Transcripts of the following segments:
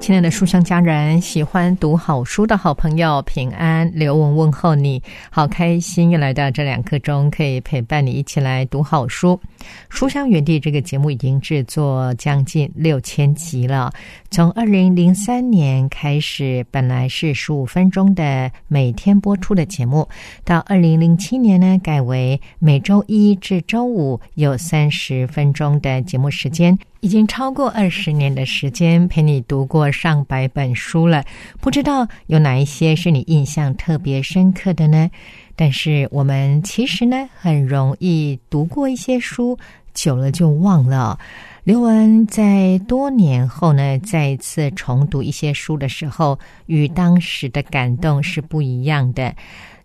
亲爱的书香家人，喜欢读好书的好朋友，平安刘文问候你，好开心又来到这两刻钟，可以陪伴你一起来读好书。书香园地这个节目已经制作将近六千集了，从二零零三年开始，本来是十五分钟的每天播出的节目，到二零零七年呢，改为每周一至周五有三十分钟的节目时间。已经超过二十年的时间，陪你读过上百本书了，不知道有哪一些是你印象特别深刻的呢？但是我们其实呢，很容易读过一些书，久了就忘了。刘文在多年后呢，再一次重读一些书的时候，与当时的感动是不一样的。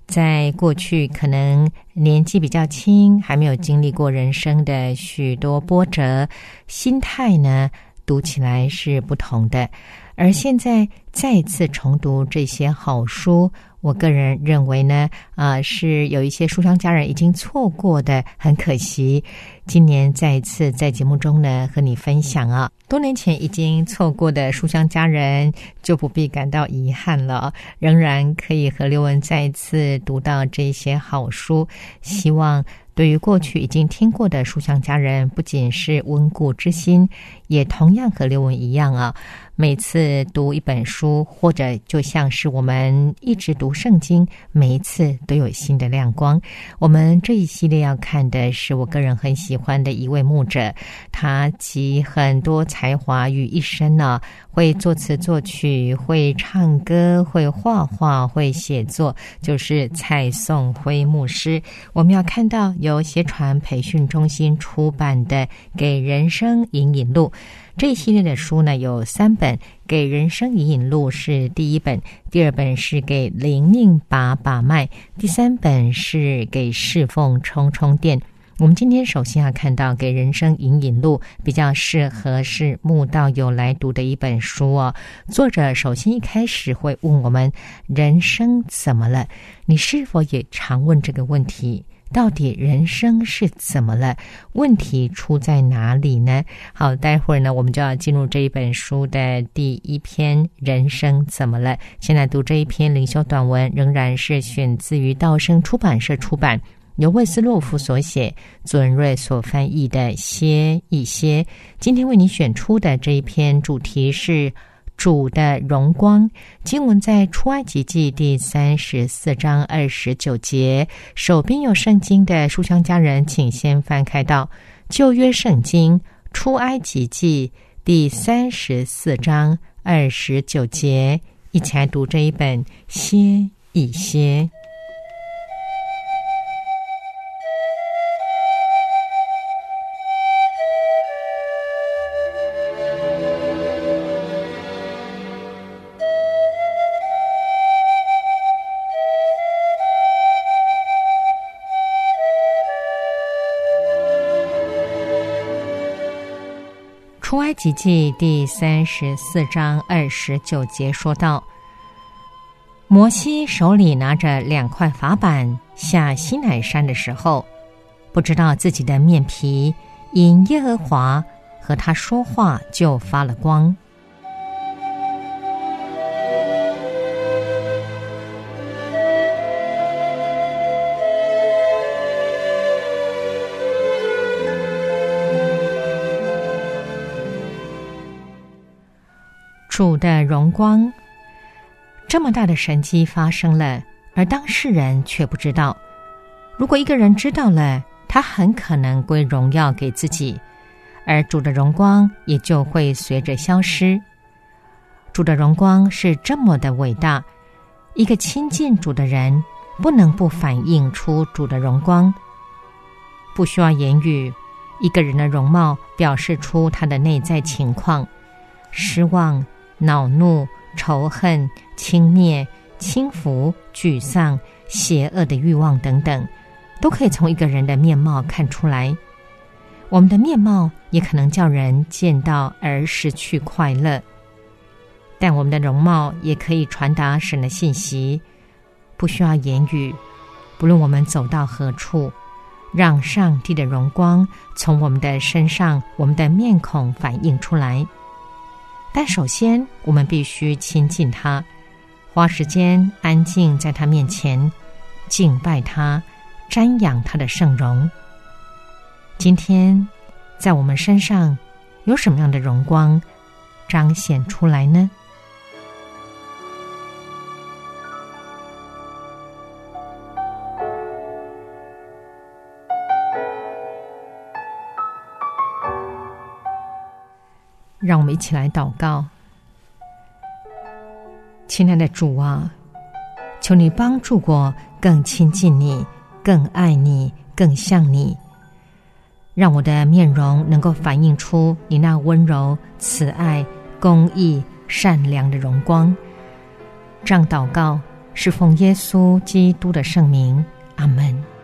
在过去，可能年纪比较轻，还没有经历过人生的许多波折，心态呢，读起来是不同的。而现在再次重读这些好书。我个人认为呢，啊，是有一些书香家人已经错过的，很可惜。今年再一次在节目中呢，和你分享啊，多年前已经错过的书香家人就不必感到遗憾了，仍然可以和刘文再一次读到这些好书。希望对于过去已经听过的书香家人，不仅是温故知新，也同样和刘文一样啊。每次读一本书，或者就像是我们一直读圣经，每一次都有新的亮光。我们这一系列要看的是我个人很喜欢的一位牧者，他集很多才华于一身呢，会作词作曲，会唱歌，会画画，会写作，就是蔡颂辉牧师。我们要看到由协传培训中心出版的《给人生引引路》。这一系列的书呢有三本，《给人生引引路》是第一本，第二本是给灵命把把脉，第三本是给侍奉充充电。我们今天首先要看到《给人生引引路》，比较适合是慕道友来读的一本书哦。作者首先一开始会问我们：人生怎么了？你是否也常问这个问题？到底人生是怎么了？问题出在哪里呢？好，待会儿呢，我们就要进入这一本书的第一篇《人生怎么了》。现在读这一篇灵修短文，仍然是选自于道生出版社出版，由魏斯洛夫所写，左文瑞所翻译的《歇一歇》。今天为你选出的这一篇主题是。主的荣光，经文在出埃及记第三十四章二十九节。手边有圣经的书香家人，请先翻开到旧约圣经出埃及记第三十四章二十九节，一起来读这一本歇一歇。奇迹第三十四章二十九节说道：“摩西手里拿着两块法板下西乃山的时候，不知道自己的面皮因耶和华和他说话就发了光。”主的荣光，这么大的神迹发生了，而当事人却不知道。如果一个人知道了，他很可能归荣耀给自己，而主的荣光也就会随着消失。主的荣光是这么的伟大，一个亲近主的人不能不反映出主的荣光。不需要言语。一个人的容貌表示出他的内在情况，失望、恼怒、仇恨、轻蔑、轻浮、沮丧、邪恶的欲望等等，都可以从一个人的面貌看出来。我们的面貌也可能叫人见到而失去快乐，但我们的容貌也可以传达神的信息，不需要言语。不论我们走到何处。让上帝的荣光从我们的身上、我们的面孔反映出来。但首先，我们必须亲近他，花时间安静在他面前，敬拜他，瞻仰他的圣容。今天，在我们身上有什么样的荣光彰显出来呢？让我们一起来祷告，亲爱的主啊，求你帮助我更亲近你，更爱你，更像你，让我的面容能够反映出你那温柔、慈爱、公义、善良的荣光。这样祷告是奉耶稣基督的圣名，阿门。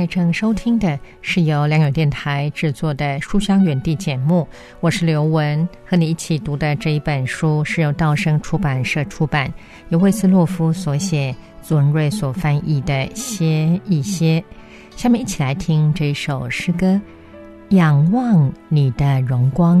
在正收听的是由良友电台制作的《书香园地》节目，我是刘雯，和你一起读的这一本书是由道生出版社出版，由魏斯洛夫所写，祖文瑞所翻译的《歇一歇》。下面一起来听这首诗歌《仰望你的荣光》。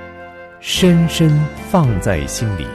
深深放在心里。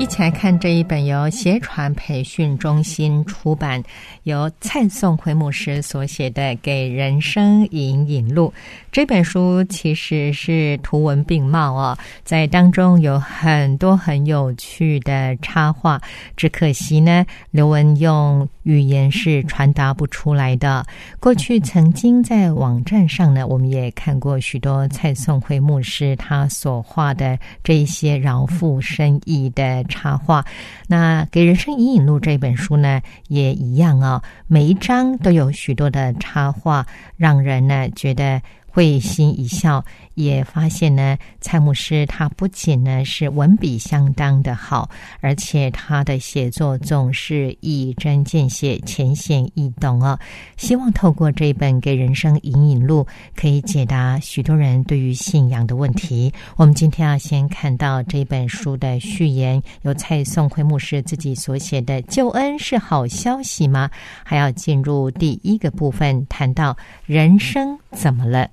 一起来看这一本由协传培训中心出版、由蔡颂奎牧师所写的《给人生引引路》这本书，其实是图文并茂哦，在当中有很多很有趣的插画，只可惜呢，刘文用语言是传达不出来的。过去曾经在网站上呢，我们也看过许多蔡颂辉牧师他所画的这一些饶富深意的。插画，那给人生引引路这本书呢，也一样啊，每一章都有许多的插画，让人呢觉得。会心一笑，也发现呢，蔡牧师他不仅呢是文笔相当的好，而且他的写作总是一针见血、浅显易懂哦。希望透过这一本《给人生引引路》，可以解答许多人对于信仰的问题。我们今天要先看到这本书的序言，由蔡宋辉牧师自己所写的“救恩是好消息吗？”还要进入第一个部分，谈到人生怎么了。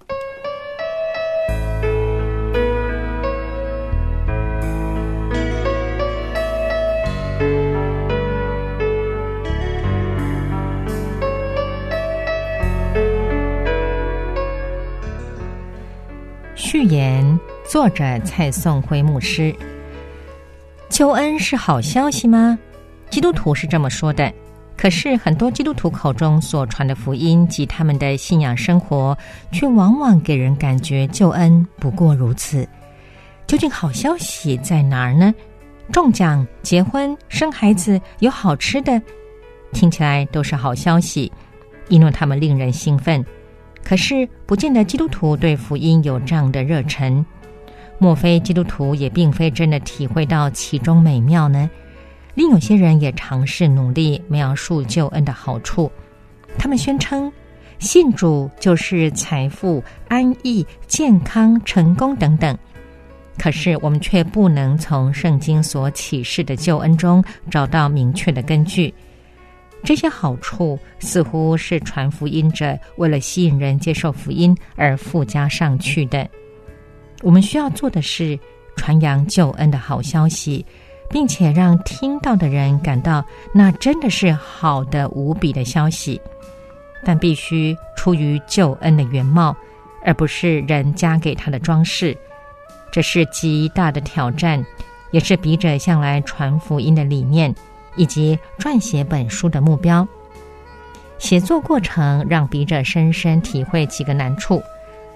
作者蔡颂辉牧师。救恩是好消息吗？基督徒是这么说的。可是很多基督徒口中所传的福音及他们的信仰生活，却往往给人感觉救恩不过如此。究竟好消息在哪儿呢？中奖、结婚、生孩子、有好吃的，听起来都是好消息，因为他们令人兴奋。可是不见得基督徒对福音有这样的热忱。莫非基督徒也并非真的体会到其中美妙呢？另有些人也尝试努力描述救恩的好处，他们宣称信主就是财富、安逸、健康、成功等等。可是我们却不能从圣经所启示的救恩中找到明确的根据。这些好处似乎是传福音者为了吸引人接受福音而附加上去的。我们需要做的是传扬救恩的好消息。并且让听到的人感到那真的是好的无比的消息，但必须出于救恩的原貌，而不是人加给他的装饰。这是极大的挑战，也是笔者向来传福音的理念，以及撰写本书的目标。写作过程让笔者深深体会几个难处。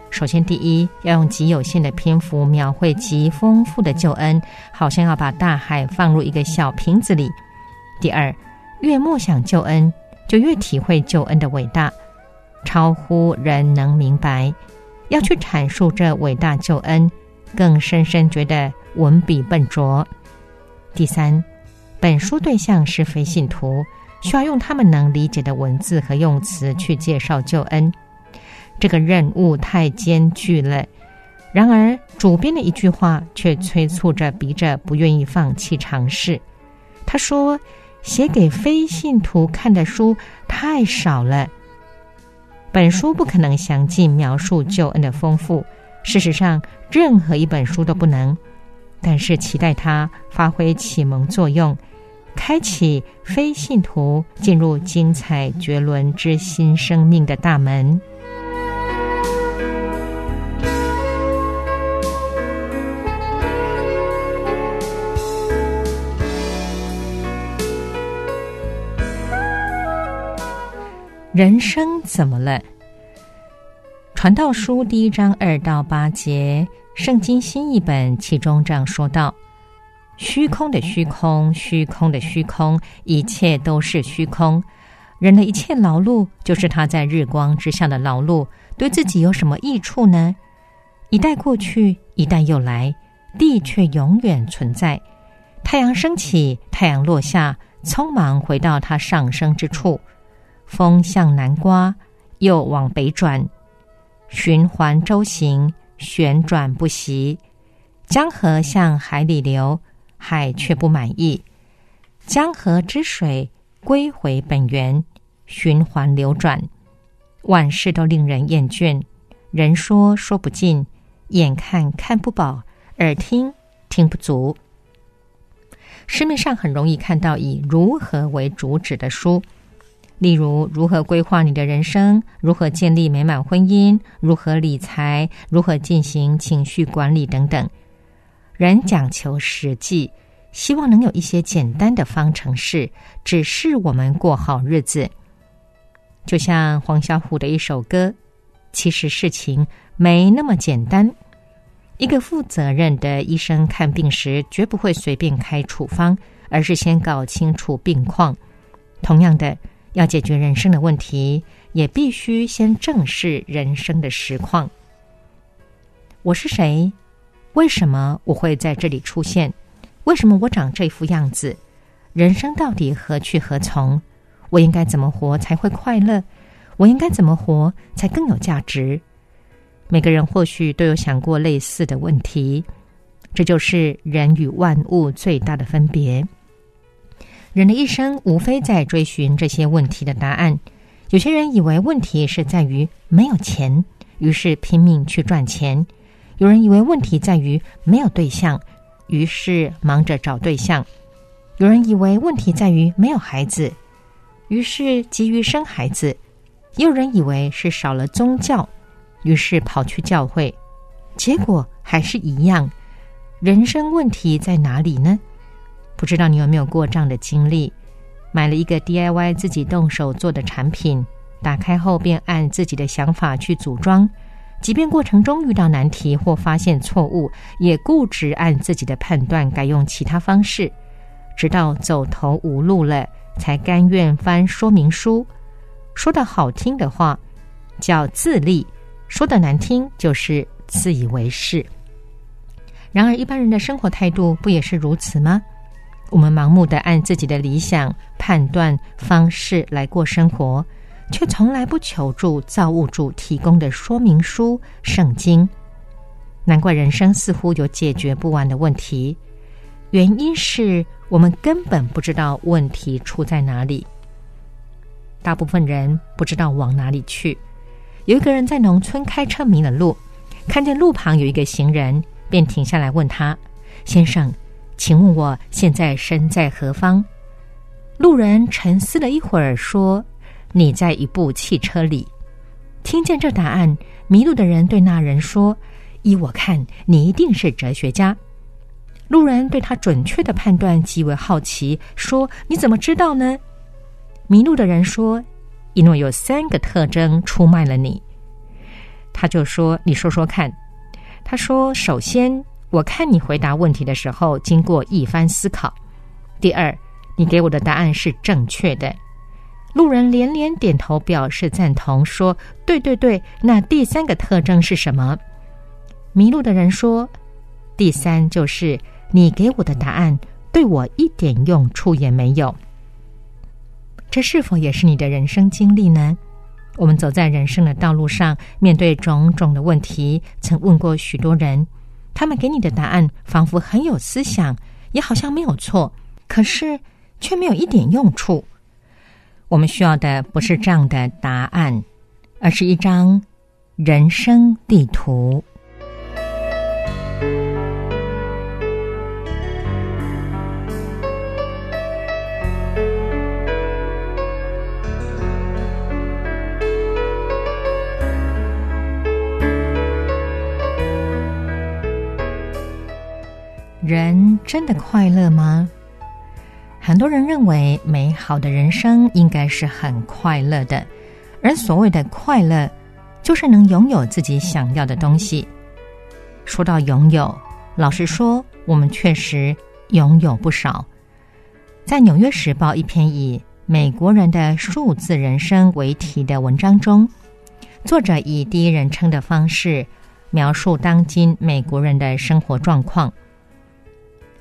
首先，第一要用极有限的篇幅描绘极丰富的救恩，好像要把大海放入一个小瓶子里。第二，越默想救恩，就越体会救恩的伟大，超乎人能明白。要去阐述这伟大救恩，更深深觉得文笔笨拙。第三，本书对象是非信徒，需要用他们能理解的文字和用词去介绍救恩。这个任务太艰巨了，然而主编的一句话却催促着笔者不愿意放弃尝试。他说：“写给非信徒看的书太少了，本书不可能详尽描述救恩的丰富。事实上，任何一本书都不能。但是期待它发挥启蒙作用，开启非信徒进入精彩绝伦之新生命的大门。”人生怎么了？传道书第一章二到八节，圣经新译本其中这样说道：“虚空的虚空，虚空的虚空，一切都是虚空。人的一切劳碌，就是他在日光之下的劳碌，对自己有什么益处呢？一代过去，一代又来，地却永远存在。太阳升起，太阳落下，匆忙回到它上升之处。风向南刮，又往北转，循环周行，旋转不息。江河向海里流，海却不满意。江河之水归回本源，循环流转，万事都令人厌倦。人说说不尽，眼看看不饱，耳听听不足。市面上很容易看到以如何为主旨的书，例如如何规划你的人生，如何建立美满婚姻，如何理财，如何进行情绪管理等等。人讲求实际，希望能有一些简单的方程式，指示我们过好日子。就像黄小琥的一首歌。其实事情没那么简单。一个负责任的医生看病时，绝不会随便开处方，而是先搞清楚病况。同样的，要解决人生的问题，也必须先正视人生的实况。我是谁？为什么我会在这里出现？为什么我长这副样子？人生到底何去何从？我应该怎么活才会快乐？我应该怎么活才更有价值？每个人或许都有想过类似的问题，这就是人与万物最大的分别。人的一生无非在追寻这些问题的答案。有些人以为问题是在于没有钱，于是拼命去赚钱；有人以为问题在于没有对象，于是忙着找对象；有人以为问题在于没有孩子，于是急于生孩子。也有人以为是少了宗教，于是跑去教会，结果还是一样。人生问题在哪里呢？不知道你有没有过这样的经历：买了一个 DIY 自己动手做的产品，打开后便按自己的想法去组装，即便过程中遇到难题或发现错误，也固执按自己的判断改用其他方式，直到走投无路了，才甘愿翻说明书。说的好听的话叫自立，说的难听就是自以为是。然而，一般人的生活态度不也是如此吗？我们盲目的按自己的理想判断方式来过生活，却从来不求助造物主提供的说明书《圣经》。难怪人生似乎有解决不完的问题，原因是我们根本不知道问题出在哪里。大部分人不知道往哪里去。有一个人在农村开车迷了路，看见路旁有一个行人，便停下来问他：“先生，请问我现在身在何方？”路人沉思了一会儿，说：“你在一部汽车里。”听见这答案，迷路的人对那人说：“依我看，你一定是哲学家。”路人对他准确的判断极为好奇，说：“你怎么知道呢？”迷路的人说：“因为有三个特征出卖了你。”他就说：“你说说看。”他说：“首先，我看你回答问题的时候经过一番思考；第二，你给我的答案是正确的。”路人连连点头表示赞同，说：“对对对，那第三个特征是什么？”迷路的人说：“第三就是你给我的答案对我一点用处也没有。”这是否也是你的人生经历呢？我们走在人生的道路上，面对种种的问题，曾问过许多人，他们给你的答案仿佛很有思想，也好像没有错，可是却没有一点用处。我们需要的不是这样的答案，而是一张人生地图。真的快乐吗？很多人认为，美好的人生应该是很快乐的，而所谓的快乐，就是能拥有自己想要的东西。说到拥有，老实说，我们确实拥有不少。在《纽约时报》一篇以“美国人的数字人生”为题的文章中，作者以第一人称的方式描述当今美国人的生活状况。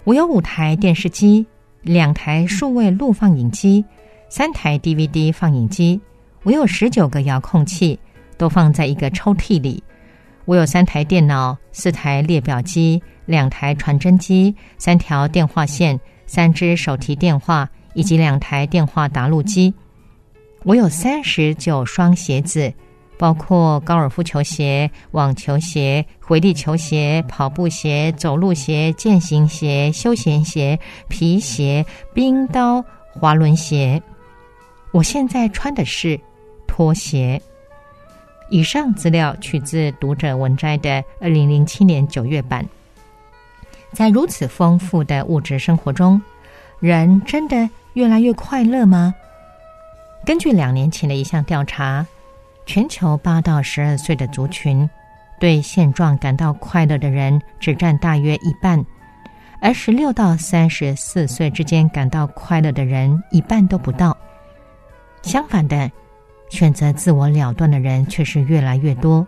我有五台电视机，两台数位录放影机，三台 DVD 放映机。我有十九个遥控器，都放在一个抽屉里。我有三台电脑，四台列表机，两台传真机，三条电话线，三只手提电话，以及两台电话答录机。我有三十九双鞋子，包括高尔夫球鞋、网球鞋、回力球鞋、跑步鞋、走路鞋、健行鞋、休闲鞋、皮鞋、冰刀、滑轮鞋。我现在穿的是拖鞋。以上资料取自《读者文摘》的二零零七年九月版。在如此丰富的物质生活中，人真的越来越快乐吗？根据两年前的一项调查，全球八到十二岁的族群对现状感到快乐的人只占大约一半，而十六到三十四岁之间感到快乐的人一半都不到。相反的。选择自我了断的人却是越来越多。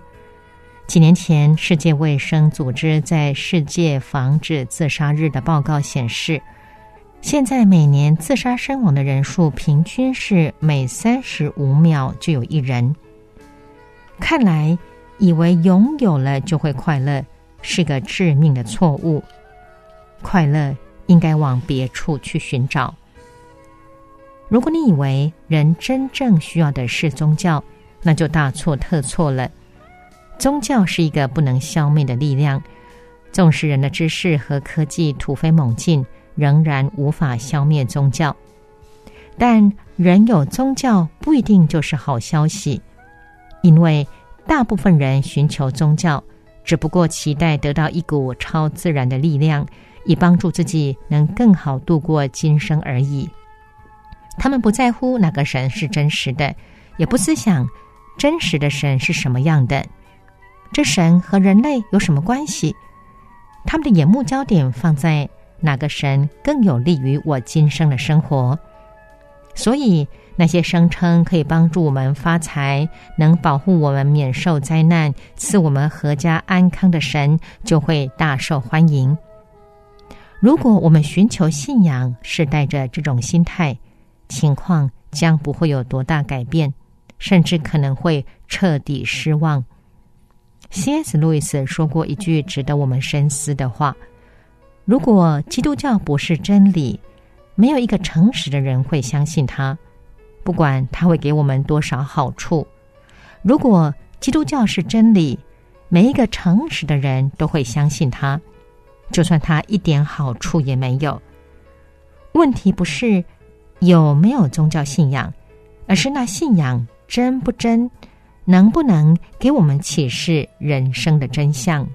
几年前，世界卫生组织在世界防止自杀日的报告显示，现在每年自杀身亡的人数平均是每三十五秒就有一人。看来，以为拥有了就会快乐是个致命的错误。快乐应该往别处去寻找。如果你以为人真正需要的是宗教，那就大错特错了。宗教是一个不能消灭的力量，纵使人的知识和科技突飞猛进，仍然无法消灭宗教。但人有宗教不一定就是好消息，因为大部分人寻求宗教，只不过期待得到一股超自然的力量，以帮助自己能更好度过今生而已。他们不在乎哪个神是真实的，也不思想真实的神是什么样的。这神和人类有什么关系？他们的眼目焦点放在哪个神更有利于我今生的生活。所以，那些声称可以帮助我们发财、能保护我们免受灾难、赐我们阖家安康的神，就会大受欢迎。如果我们寻求信仰是带着这种心态，情况将不会有多大改变，甚至可能会彻底失望。C.S. 路易斯说过一句值得我们深思的话：“如果基督教不是真理，没有一个诚实的人会相信它，不管它会给我们多少好处；如果基督教是真理，每一个诚实的人都会相信它，就算它一点好处也没有。问题不是。”有没有宗教信仰，而是那信仰真不真，能不能给我们启示人生的真相？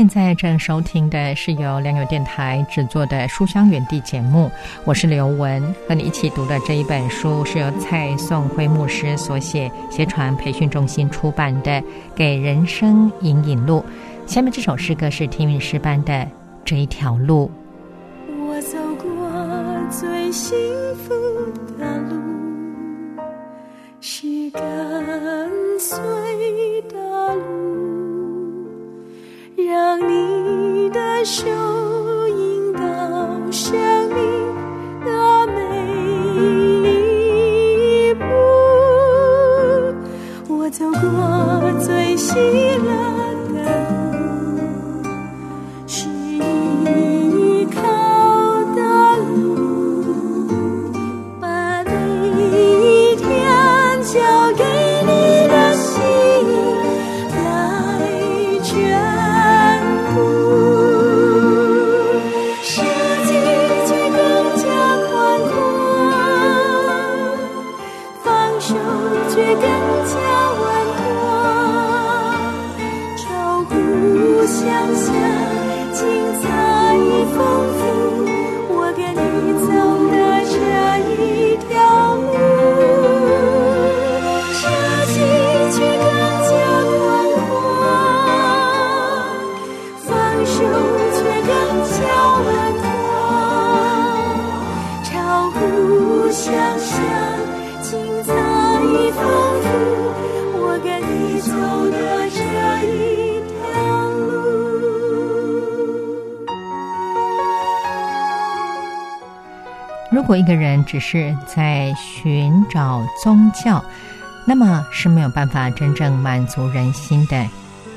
现在正收听的是由良友电台制作的《书香园地》节目，我是刘雯，和你一起读的这一本书是由蔡宋辉牧师所写，协传培训中心出版的《给人生引引路》。下面这首诗歌是听韵诗班的《这一条路》。让你的手引导生命的每一步，我走过最喜如果一个人只是在寻找宗教，那么是没有办法真正满足人心的。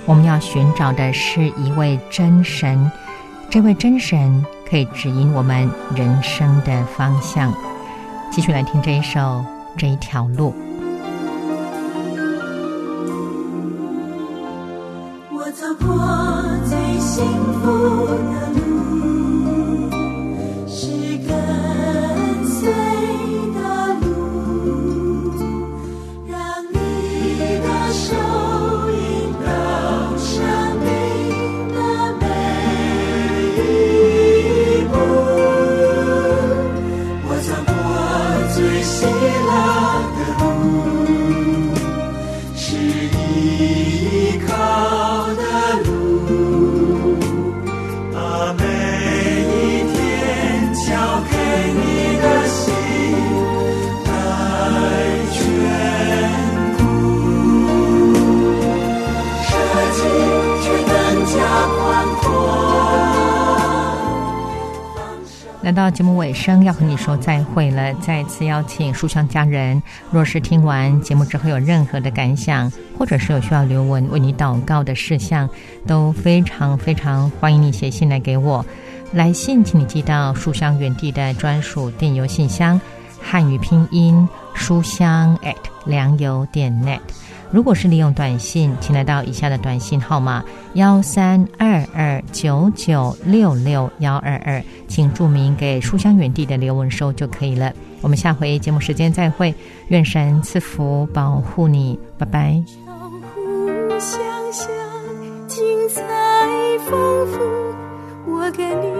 我们要寻找的是一位真神，这位真神可以指引我们人生的方向。继续来听这一首《这一条路》。声，要和你说再会了。再次邀请书香家人，若是听完节目之后有任何的感想，或者是有需要刘文为你祷告的事项，都非常非常欢迎你写信来给我。来信请你寄到书香园地的专属电邮信箱，汉语拼音书香 at 良友点 net。如果是利用短信，请来到以下的短信号码幺三二二九九六六幺二二，请注明给书香园地的刘文收就可以了。我们下回节目时间再会，愿神赐福保护你，拜拜。互相相，精彩丰富。我跟你